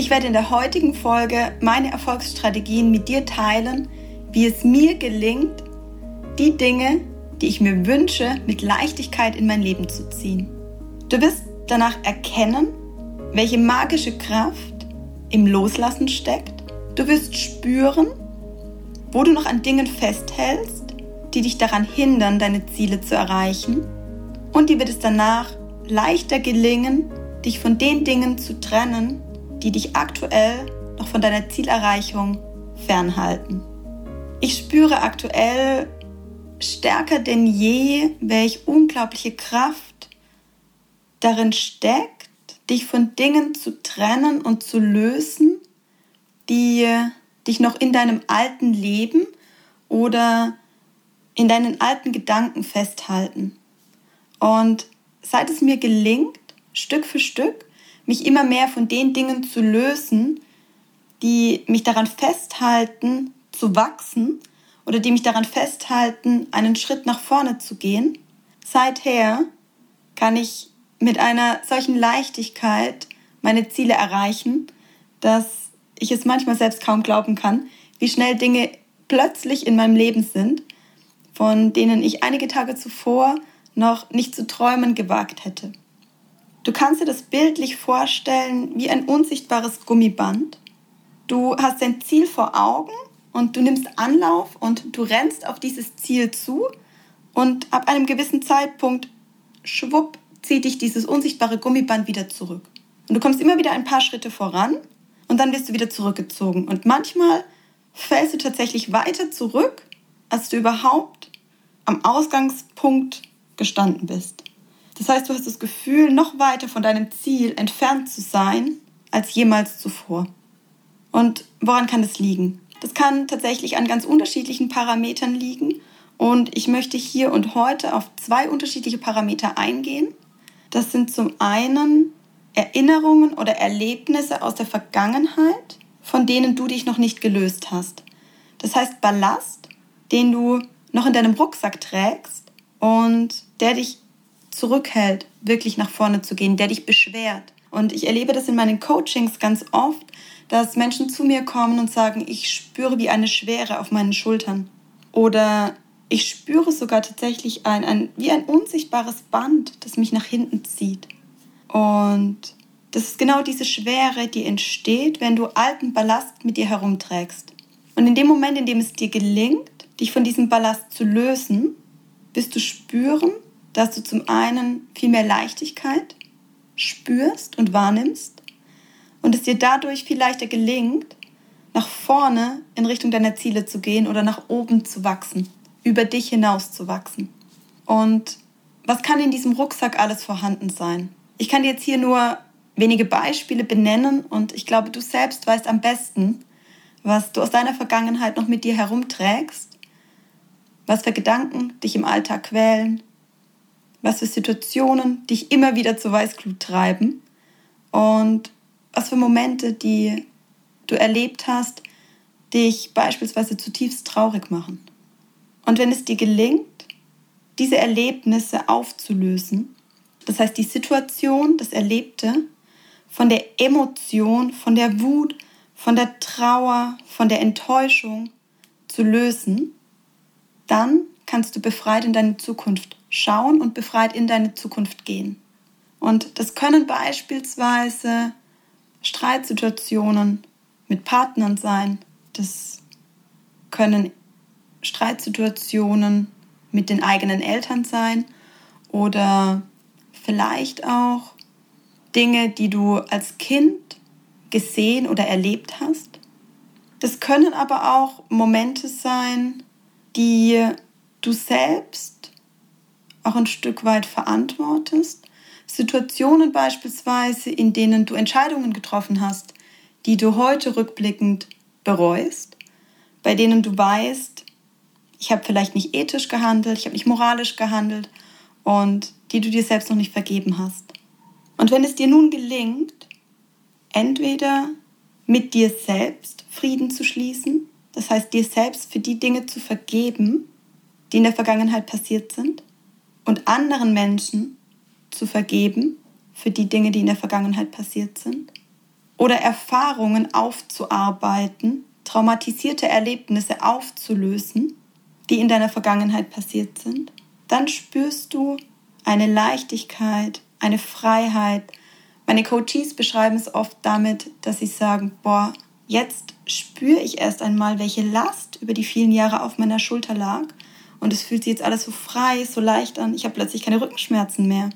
Ich werde in der heutigen Folge meine Erfolgsstrategien mit dir teilen, wie es mir gelingt, die Dinge, die ich mir wünsche, mit Leichtigkeit in mein Leben zu ziehen. Du wirst danach erkennen, welche magische Kraft im Loslassen steckt. Du wirst spüren, wo du noch an Dingen festhältst, die dich daran hindern, deine Ziele zu erreichen. Und dir wird es danach leichter gelingen, dich von den Dingen zu trennen, die dich aktuell noch von deiner Zielerreichung fernhalten. Ich spüre aktuell stärker denn je, welch unglaubliche Kraft darin steckt, dich von Dingen zu trennen und zu lösen, die dich noch in deinem alten Leben oder in deinen alten Gedanken festhalten. Und seit es mir gelingt, Stück für Stück mich immer mehr von den Dingen zu lösen, die mich daran festhalten, zu wachsen oder die mich daran festhalten, einen Schritt nach vorne zu gehen. Seither kann ich mit einer solchen Leichtigkeit meine Ziele erreichen, dass ich es manchmal selbst kaum glauben kann, wie schnell Dinge plötzlich in meinem Leben sind, von denen ich einige Tage zuvor noch nicht zu träumen gewagt hätte. Du kannst dir das bildlich vorstellen wie ein unsichtbares Gummiband. Du hast dein Ziel vor Augen und du nimmst Anlauf und du rennst auf dieses Ziel zu und ab einem gewissen Zeitpunkt, schwupp, zieht dich dieses unsichtbare Gummiband wieder zurück. Und du kommst immer wieder ein paar Schritte voran und dann wirst du wieder zurückgezogen. Und manchmal fällst du tatsächlich weiter zurück, als du überhaupt am Ausgangspunkt gestanden bist. Das heißt, du hast das Gefühl, noch weiter von deinem Ziel entfernt zu sein als jemals zuvor. Und woran kann das liegen? Das kann tatsächlich an ganz unterschiedlichen Parametern liegen. Und ich möchte hier und heute auf zwei unterschiedliche Parameter eingehen. Das sind zum einen Erinnerungen oder Erlebnisse aus der Vergangenheit, von denen du dich noch nicht gelöst hast. Das heißt Ballast, den du noch in deinem Rucksack trägst und der dich zurückhält, wirklich nach vorne zu gehen, der dich beschwert. Und ich erlebe das in meinen Coachings ganz oft, dass Menschen zu mir kommen und sagen, ich spüre wie eine Schwere auf meinen Schultern. Oder ich spüre sogar tatsächlich ein, ein, wie ein unsichtbares Band, das mich nach hinten zieht. Und das ist genau diese Schwere, die entsteht, wenn du alten Ballast mit dir herumträgst. Und in dem Moment, in dem es dir gelingt, dich von diesem Ballast zu lösen, wirst du spüren, dass du zum einen viel mehr Leichtigkeit spürst und wahrnimmst und es dir dadurch viel leichter gelingt, nach vorne in Richtung deiner Ziele zu gehen oder nach oben zu wachsen, über dich hinaus zu wachsen. Und was kann in diesem Rucksack alles vorhanden sein? Ich kann dir jetzt hier nur wenige Beispiele benennen und ich glaube, du selbst weißt am besten, was du aus deiner Vergangenheit noch mit dir herumträgst, was für Gedanken dich im Alltag quälen, was für Situationen dich immer wieder zur Weißglut treiben und was für Momente, die du erlebt hast, dich beispielsweise zutiefst traurig machen. Und wenn es dir gelingt, diese Erlebnisse aufzulösen, das heißt die Situation, das Erlebte, von der Emotion, von der Wut, von der Trauer, von der Enttäuschung zu lösen, dann kannst du befreit in deine Zukunft schauen und befreit in deine Zukunft gehen. Und das können beispielsweise Streitsituationen mit Partnern sein. Das können Streitsituationen mit den eigenen Eltern sein oder vielleicht auch Dinge, die du als Kind gesehen oder erlebt hast. Das können aber auch Momente sein, die du selbst auch ein Stück weit verantwortest. Situationen beispielsweise, in denen du Entscheidungen getroffen hast, die du heute rückblickend bereust. bei denen du weißt, ich habe vielleicht nicht ethisch gehandelt, ich habe nicht moralisch gehandelt und die du dir selbst noch nicht vergeben hast. Und wenn es dir nun gelingt, entweder mit dir selbst Frieden zu schließen, das heißt dir selbst für die Dinge zu vergeben, die in der Vergangenheit passiert sind, und anderen Menschen zu vergeben für die Dinge, die in der Vergangenheit passiert sind, oder Erfahrungen aufzuarbeiten, traumatisierte Erlebnisse aufzulösen, die in deiner Vergangenheit passiert sind, dann spürst du eine Leichtigkeit, eine Freiheit. Meine Coaches beschreiben es oft damit, dass sie sagen, boah, jetzt spüre ich erst einmal, welche Last über die vielen Jahre auf meiner Schulter lag. Und es fühlt sich jetzt alles so frei, so leicht an. Ich habe plötzlich keine Rückenschmerzen mehr.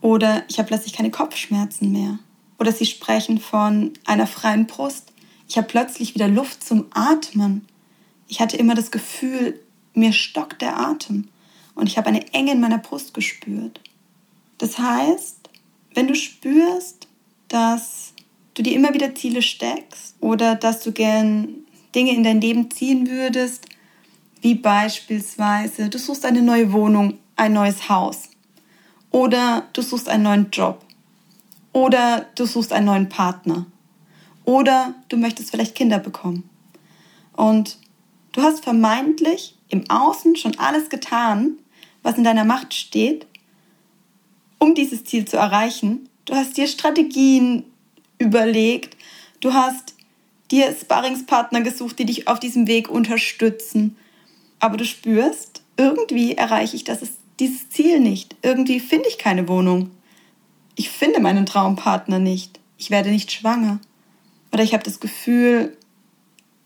Oder ich habe plötzlich keine Kopfschmerzen mehr. Oder sie sprechen von einer freien Brust. Ich habe plötzlich wieder Luft zum Atmen. Ich hatte immer das Gefühl, mir stockt der Atem. Und ich habe eine Enge in meiner Brust gespürt. Das heißt, wenn du spürst, dass du dir immer wieder Ziele steckst oder dass du gern Dinge in dein Leben ziehen würdest, wie beispielsweise du suchst eine neue Wohnung, ein neues Haus. Oder du suchst einen neuen Job. Oder du suchst einen neuen Partner. Oder du möchtest vielleicht Kinder bekommen. Und du hast vermeintlich im Außen schon alles getan, was in deiner Macht steht, um dieses Ziel zu erreichen. Du hast dir Strategien überlegt, du hast dir Sparringspartner gesucht, die dich auf diesem Weg unterstützen. Aber du spürst, irgendwie erreiche ich das, dieses Ziel nicht. Irgendwie finde ich keine Wohnung. Ich finde meinen Traumpartner nicht. Ich werde nicht schwanger. Oder ich habe das Gefühl,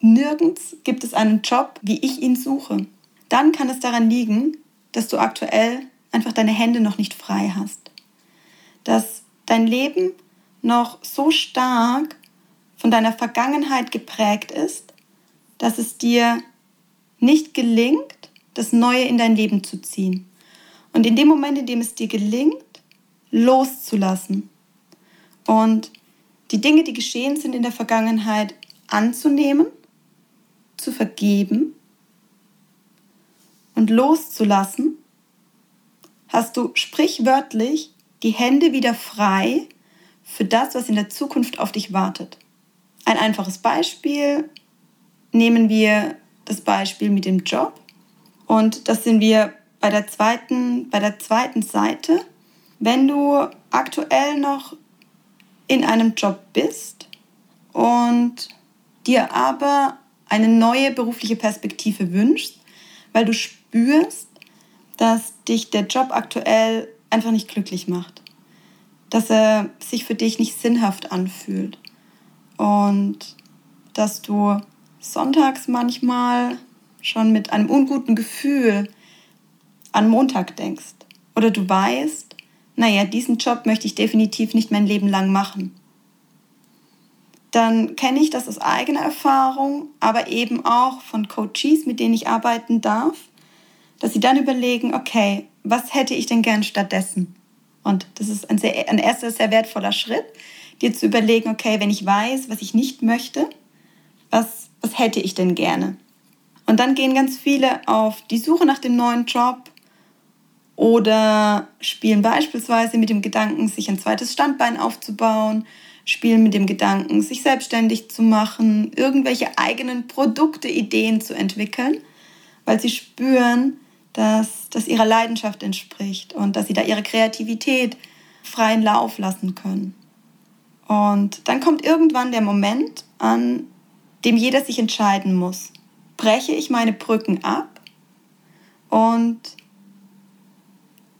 nirgends gibt es einen Job, wie ich ihn suche. Dann kann es daran liegen, dass du aktuell einfach deine Hände noch nicht frei hast dass dein Leben noch so stark von deiner Vergangenheit geprägt ist, dass es dir nicht gelingt, das Neue in dein Leben zu ziehen. Und in dem Moment, in dem es dir gelingt, loszulassen und die Dinge, die geschehen sind in der Vergangenheit, anzunehmen, zu vergeben und loszulassen, hast du sprichwörtlich die Hände wieder frei für das, was in der Zukunft auf dich wartet. Ein einfaches Beispiel. Nehmen wir das Beispiel mit dem Job. Und das sind wir bei der zweiten, bei der zweiten Seite. Wenn du aktuell noch in einem Job bist und dir aber eine neue berufliche Perspektive wünschst, weil du spürst, dass dich der Job aktuell einfach nicht glücklich macht. Dass er sich für dich nicht sinnhaft anfühlt. Und dass du sonntags manchmal schon mit einem unguten Gefühl an Montag denkst. Oder du weißt, naja, diesen Job möchte ich definitiv nicht mein Leben lang machen. Dann kenne ich das aus eigener Erfahrung, aber eben auch von Coaches, mit denen ich arbeiten darf, dass sie dann überlegen, okay, was hätte ich denn gern stattdessen? Und das ist ein, sehr, ein erster sehr wertvoller Schritt, dir zu überlegen, okay, wenn ich weiß, was ich nicht möchte, was, was hätte ich denn gerne? Und dann gehen ganz viele auf die Suche nach dem neuen Job oder spielen beispielsweise mit dem Gedanken, sich ein zweites Standbein aufzubauen, spielen mit dem Gedanken, sich selbstständig zu machen, irgendwelche eigenen Produkte, Ideen zu entwickeln, weil sie spüren, dass das ihrer Leidenschaft entspricht und dass sie da ihre Kreativität freien Lauf lassen können. Und dann kommt irgendwann der Moment, an dem jeder sich entscheiden muss. Breche ich meine Brücken ab und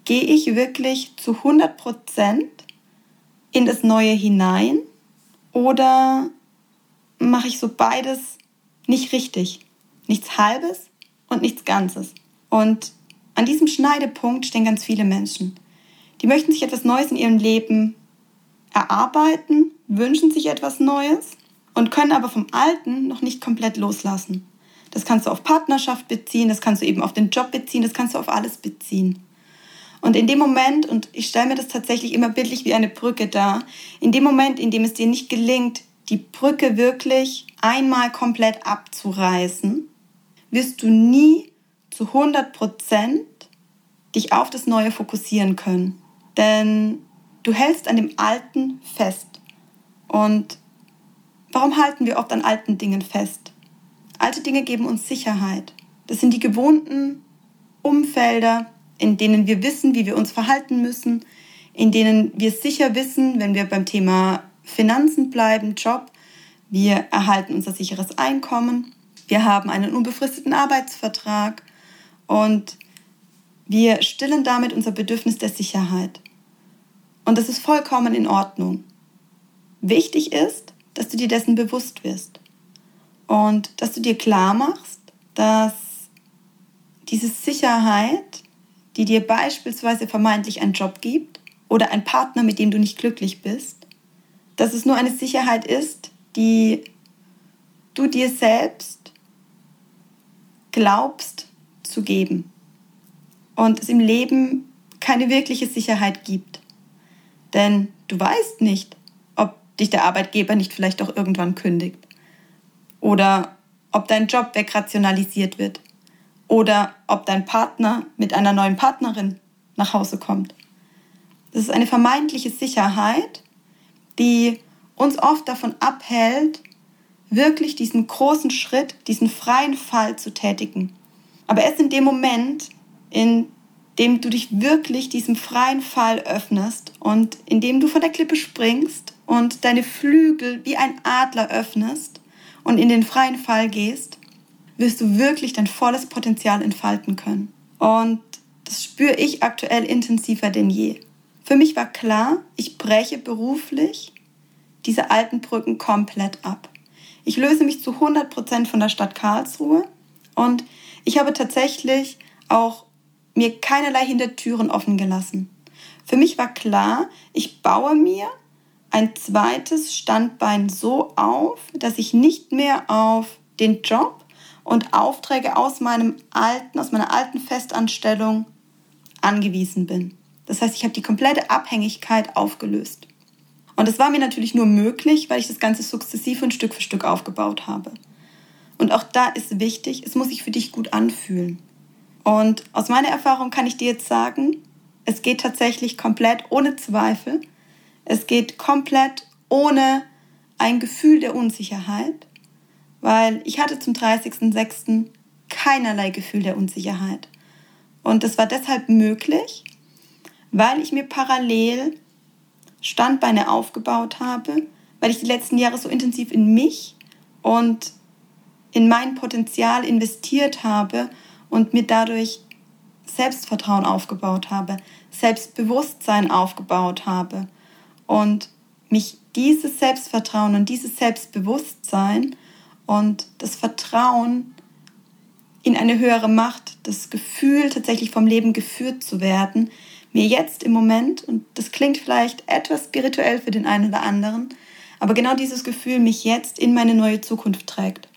gehe ich wirklich zu 100 Prozent in das Neue hinein oder mache ich so beides nicht richtig? Nichts Halbes und nichts Ganzes. Und an diesem Schneidepunkt stehen ganz viele Menschen. Die möchten sich etwas Neues in ihrem Leben erarbeiten, wünschen sich etwas Neues und können aber vom Alten noch nicht komplett loslassen. Das kannst du auf Partnerschaft beziehen, das kannst du eben auf den Job beziehen, das kannst du auf alles beziehen. Und in dem Moment, und ich stelle mir das tatsächlich immer bildlich wie eine Brücke dar, in dem Moment, in dem es dir nicht gelingt, die Brücke wirklich einmal komplett abzureißen, wirst du nie zu 100 Prozent dich auf das Neue fokussieren können. Denn du hältst an dem Alten fest. Und warum halten wir oft an alten Dingen fest? Alte Dinge geben uns Sicherheit. Das sind die gewohnten Umfelder, in denen wir wissen, wie wir uns verhalten müssen, in denen wir sicher wissen, wenn wir beim Thema Finanzen bleiben, Job, wir erhalten unser sicheres Einkommen, wir haben einen unbefristeten Arbeitsvertrag und wir stillen damit unser Bedürfnis der Sicherheit. Und das ist vollkommen in Ordnung. Wichtig ist, dass du dir dessen bewusst wirst und dass du dir klar machst, dass diese Sicherheit, die dir beispielsweise vermeintlich einen Job gibt oder ein Partner, mit dem du nicht glücklich bist, dass es nur eine Sicherheit ist, die du dir selbst glaubst zu geben und es im Leben keine wirkliche Sicherheit gibt. Denn du weißt nicht, dich der Arbeitgeber nicht vielleicht auch irgendwann kündigt oder ob dein Job wegrationalisiert wird oder ob dein Partner mit einer neuen Partnerin nach Hause kommt. Das ist eine vermeintliche Sicherheit, die uns oft davon abhält, wirklich diesen großen Schritt, diesen freien Fall zu tätigen. Aber erst in dem Moment, in dem du dich wirklich diesem freien Fall öffnest und in dem du von der Klippe springst und deine Flügel wie ein Adler öffnest und in den freien Fall gehst, wirst du wirklich dein volles Potenzial entfalten können. Und das spüre ich aktuell intensiver denn je. Für mich war klar, ich breche beruflich diese alten Brücken komplett ab. Ich löse mich zu 100 Prozent von der Stadt Karlsruhe und ich habe tatsächlich auch mir keinerlei Hintertüren offen gelassen. Für mich war klar, ich baue mir ein zweites Standbein so auf, dass ich nicht mehr auf den Job und Aufträge aus meinem alten, aus meiner alten Festanstellung angewiesen bin. Das heißt, ich habe die komplette Abhängigkeit aufgelöst. Und das war mir natürlich nur möglich, weil ich das Ganze sukzessiv und Stück für Stück aufgebaut habe. Und auch da ist wichtig, es muss sich für dich gut anfühlen. Und aus meiner Erfahrung kann ich dir jetzt sagen, es geht tatsächlich komplett ohne Zweifel. Es geht komplett ohne ein Gefühl der Unsicherheit, weil ich hatte zum 30.06. keinerlei Gefühl der Unsicherheit. Und das war deshalb möglich, weil ich mir parallel Standbeine aufgebaut habe, weil ich die letzten Jahre so intensiv in mich und in mein Potenzial investiert habe und mir dadurch Selbstvertrauen aufgebaut habe, Selbstbewusstsein aufgebaut habe und mich dieses Selbstvertrauen und dieses Selbstbewusstsein und das Vertrauen in eine höhere Macht, das Gefühl, tatsächlich vom Leben geführt zu werden, mir jetzt im Moment, und das klingt vielleicht etwas spirituell für den einen oder anderen, aber genau dieses Gefühl mich jetzt in meine neue Zukunft trägt.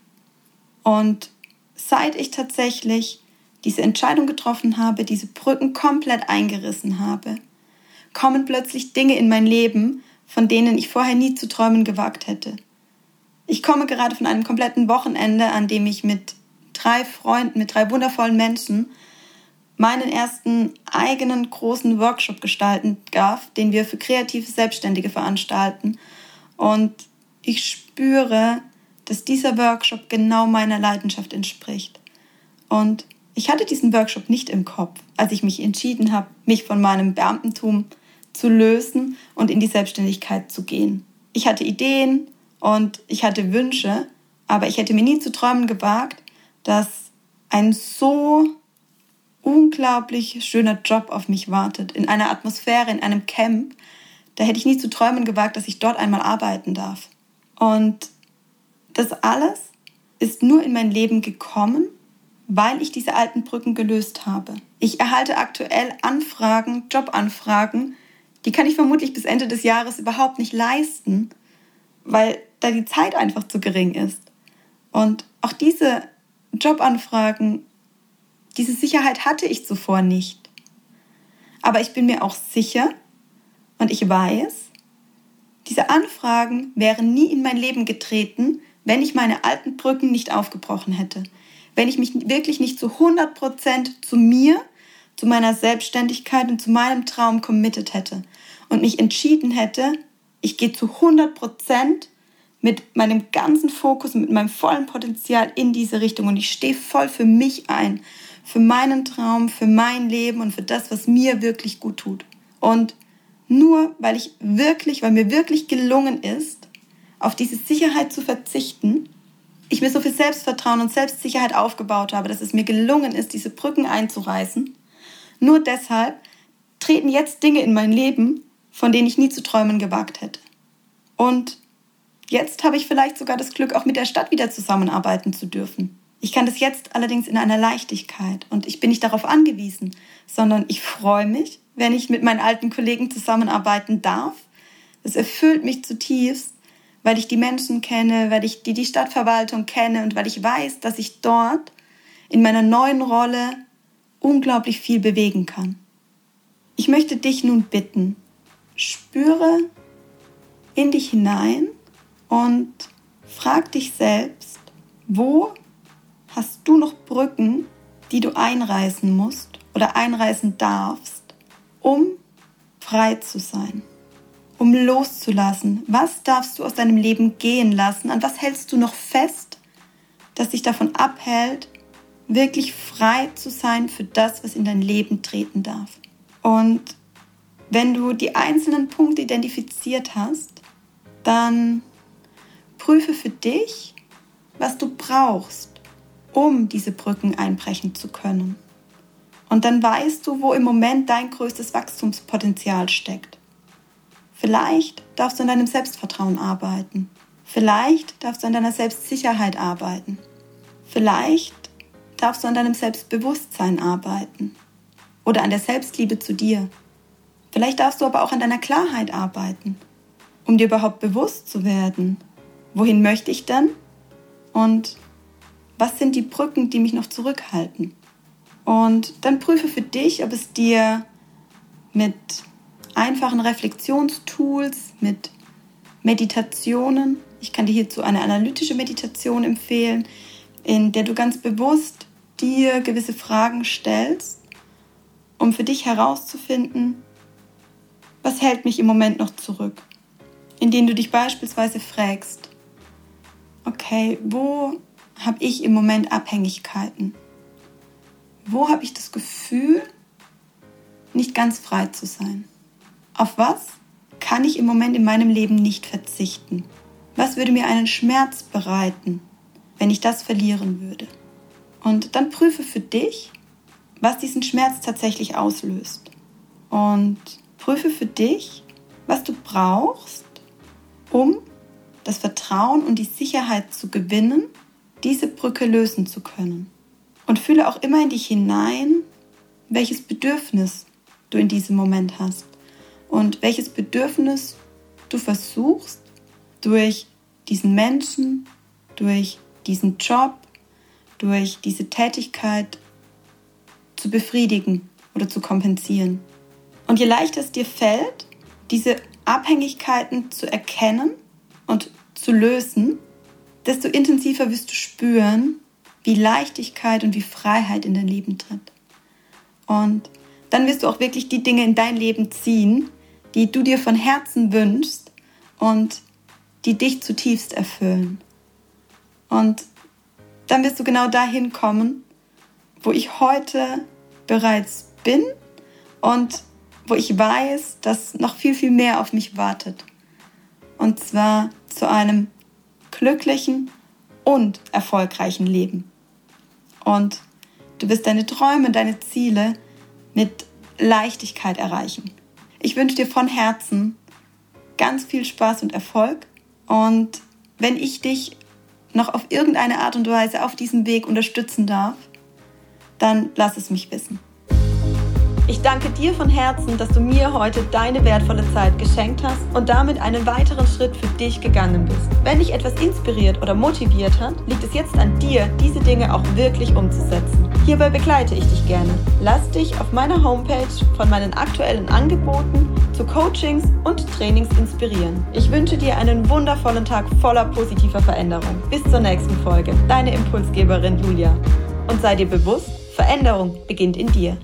Und seit ich tatsächlich diese Entscheidung getroffen habe, diese Brücken komplett eingerissen habe, kommen plötzlich Dinge in mein Leben, von denen ich vorher nie zu träumen gewagt hätte. Ich komme gerade von einem kompletten Wochenende, an dem ich mit drei Freunden, mit drei wundervollen Menschen meinen ersten eigenen großen Workshop gestalten darf, den wir für kreative Selbstständige veranstalten. Und ich spüre, dass dieser Workshop genau meiner Leidenschaft entspricht. Und ich hatte diesen Workshop nicht im Kopf, als ich mich entschieden habe, mich von meinem Beamtentum zu lösen und in die Selbstständigkeit zu gehen. Ich hatte Ideen und ich hatte Wünsche, aber ich hätte mir nie zu träumen gewagt, dass ein so unglaublich schöner Job auf mich wartet, in einer Atmosphäre, in einem Camp. Da hätte ich nie zu träumen gewagt, dass ich dort einmal arbeiten darf. Und das alles ist nur in mein Leben gekommen, weil ich diese alten Brücken gelöst habe. Ich erhalte aktuell Anfragen, Jobanfragen, die kann ich vermutlich bis Ende des Jahres überhaupt nicht leisten, weil da die Zeit einfach zu gering ist. Und auch diese Jobanfragen, diese Sicherheit hatte ich zuvor nicht. Aber ich bin mir auch sicher und ich weiß, diese Anfragen wären nie in mein Leben getreten, wenn ich meine alten Brücken nicht aufgebrochen hätte wenn ich mich wirklich nicht zu 100% zu mir, zu meiner Selbstständigkeit und zu meinem Traum committed hätte und mich entschieden hätte, ich gehe zu 100% mit meinem ganzen Fokus, mit meinem vollen Potenzial in diese Richtung und ich stehe voll für mich ein, für meinen Traum, für mein Leben und für das, was mir wirklich gut tut. Und nur weil ich wirklich, weil mir wirklich gelungen ist, auf diese Sicherheit zu verzichten, ich mir so viel Selbstvertrauen und Selbstsicherheit aufgebaut habe, dass es mir gelungen ist, diese Brücken einzureißen, nur deshalb treten jetzt Dinge in mein Leben, von denen ich nie zu träumen gewagt hätte. Und jetzt habe ich vielleicht sogar das Glück, auch mit der Stadt wieder zusammenarbeiten zu dürfen. Ich kann das jetzt allerdings in einer Leichtigkeit und ich bin nicht darauf angewiesen, sondern ich freue mich, wenn ich mit meinen alten Kollegen zusammenarbeiten darf. Es erfüllt mich zutiefst, weil ich die Menschen kenne, weil ich die, die Stadtverwaltung kenne und weil ich weiß, dass ich dort in meiner neuen Rolle unglaublich viel bewegen kann. Ich möchte dich nun bitten, spüre in dich hinein und frag dich selbst, wo hast du noch Brücken, die du einreißen musst oder einreißen darfst, um frei zu sein, um loszulassen. Was darfst du aus deinem Leben gehen lassen? An was hältst du noch fest, das dich davon abhält, wirklich frei zu sein für das, was in dein Leben treten darf? Und wenn du die einzelnen Punkte identifiziert hast, dann prüfe für dich, was du brauchst, um diese Brücken einbrechen zu können. Und dann weißt du, wo im Moment dein größtes Wachstumspotenzial steckt. Vielleicht darfst du an deinem Selbstvertrauen arbeiten. Vielleicht darfst du an deiner Selbstsicherheit arbeiten. Vielleicht darfst du an deinem Selbstbewusstsein arbeiten. Oder an der Selbstliebe zu dir. Vielleicht darfst du aber auch an deiner Klarheit arbeiten, um dir überhaupt bewusst zu werden. Wohin möchte ich denn? Und was sind die Brücken, die mich noch zurückhalten? Und dann prüfe für dich, ob es dir mit einfachen Reflexionstools, mit Meditationen, ich kann dir hierzu eine analytische Meditation empfehlen, in der du ganz bewusst dir gewisse Fragen stellst, um für dich herauszufinden, was hält mich im Moment noch zurück. Indem du dich beispielsweise fragst, okay, wo habe ich im Moment Abhängigkeiten? Wo habe ich das Gefühl, nicht ganz frei zu sein? Auf was kann ich im Moment in meinem Leben nicht verzichten? Was würde mir einen Schmerz bereiten, wenn ich das verlieren würde? Und dann prüfe für dich, was diesen Schmerz tatsächlich auslöst. Und prüfe für dich, was du brauchst, um das Vertrauen und die Sicherheit zu gewinnen, diese Brücke lösen zu können. Und fühle auch immer in dich hinein, welches Bedürfnis du in diesem Moment hast und welches Bedürfnis du versuchst durch diesen Menschen, durch diesen Job, durch diese Tätigkeit zu befriedigen oder zu kompensieren. Und je leichter es dir fällt, diese Abhängigkeiten zu erkennen und zu lösen, desto intensiver wirst du spüren, wie Leichtigkeit und wie Freiheit in dein Leben tritt. Und dann wirst du auch wirklich die Dinge in dein Leben ziehen, die du dir von Herzen wünschst und die dich zutiefst erfüllen. Und dann wirst du genau dahin kommen, wo ich heute bereits bin und wo ich weiß, dass noch viel, viel mehr auf mich wartet. Und zwar zu einem glücklichen und erfolgreichen Leben. Und du wirst deine Träume, deine Ziele mit Leichtigkeit erreichen. Ich wünsche dir von Herzen ganz viel Spaß und Erfolg. Und wenn ich dich noch auf irgendeine Art und Weise auf diesem Weg unterstützen darf, dann lass es mich wissen. Ich danke dir von Herzen, dass du mir heute deine wertvolle Zeit geschenkt hast und damit einen weiteren Schritt für dich gegangen bist. Wenn dich etwas inspiriert oder motiviert hat, liegt es jetzt an dir, diese Dinge auch wirklich umzusetzen. Hierbei begleite ich dich gerne. Lass dich auf meiner Homepage von meinen aktuellen Angeboten zu Coachings und Trainings inspirieren. Ich wünsche dir einen wundervollen Tag voller positiver Veränderung. Bis zur nächsten Folge. Deine Impulsgeberin Julia. und sei dir bewusst, Veränderung beginnt in dir.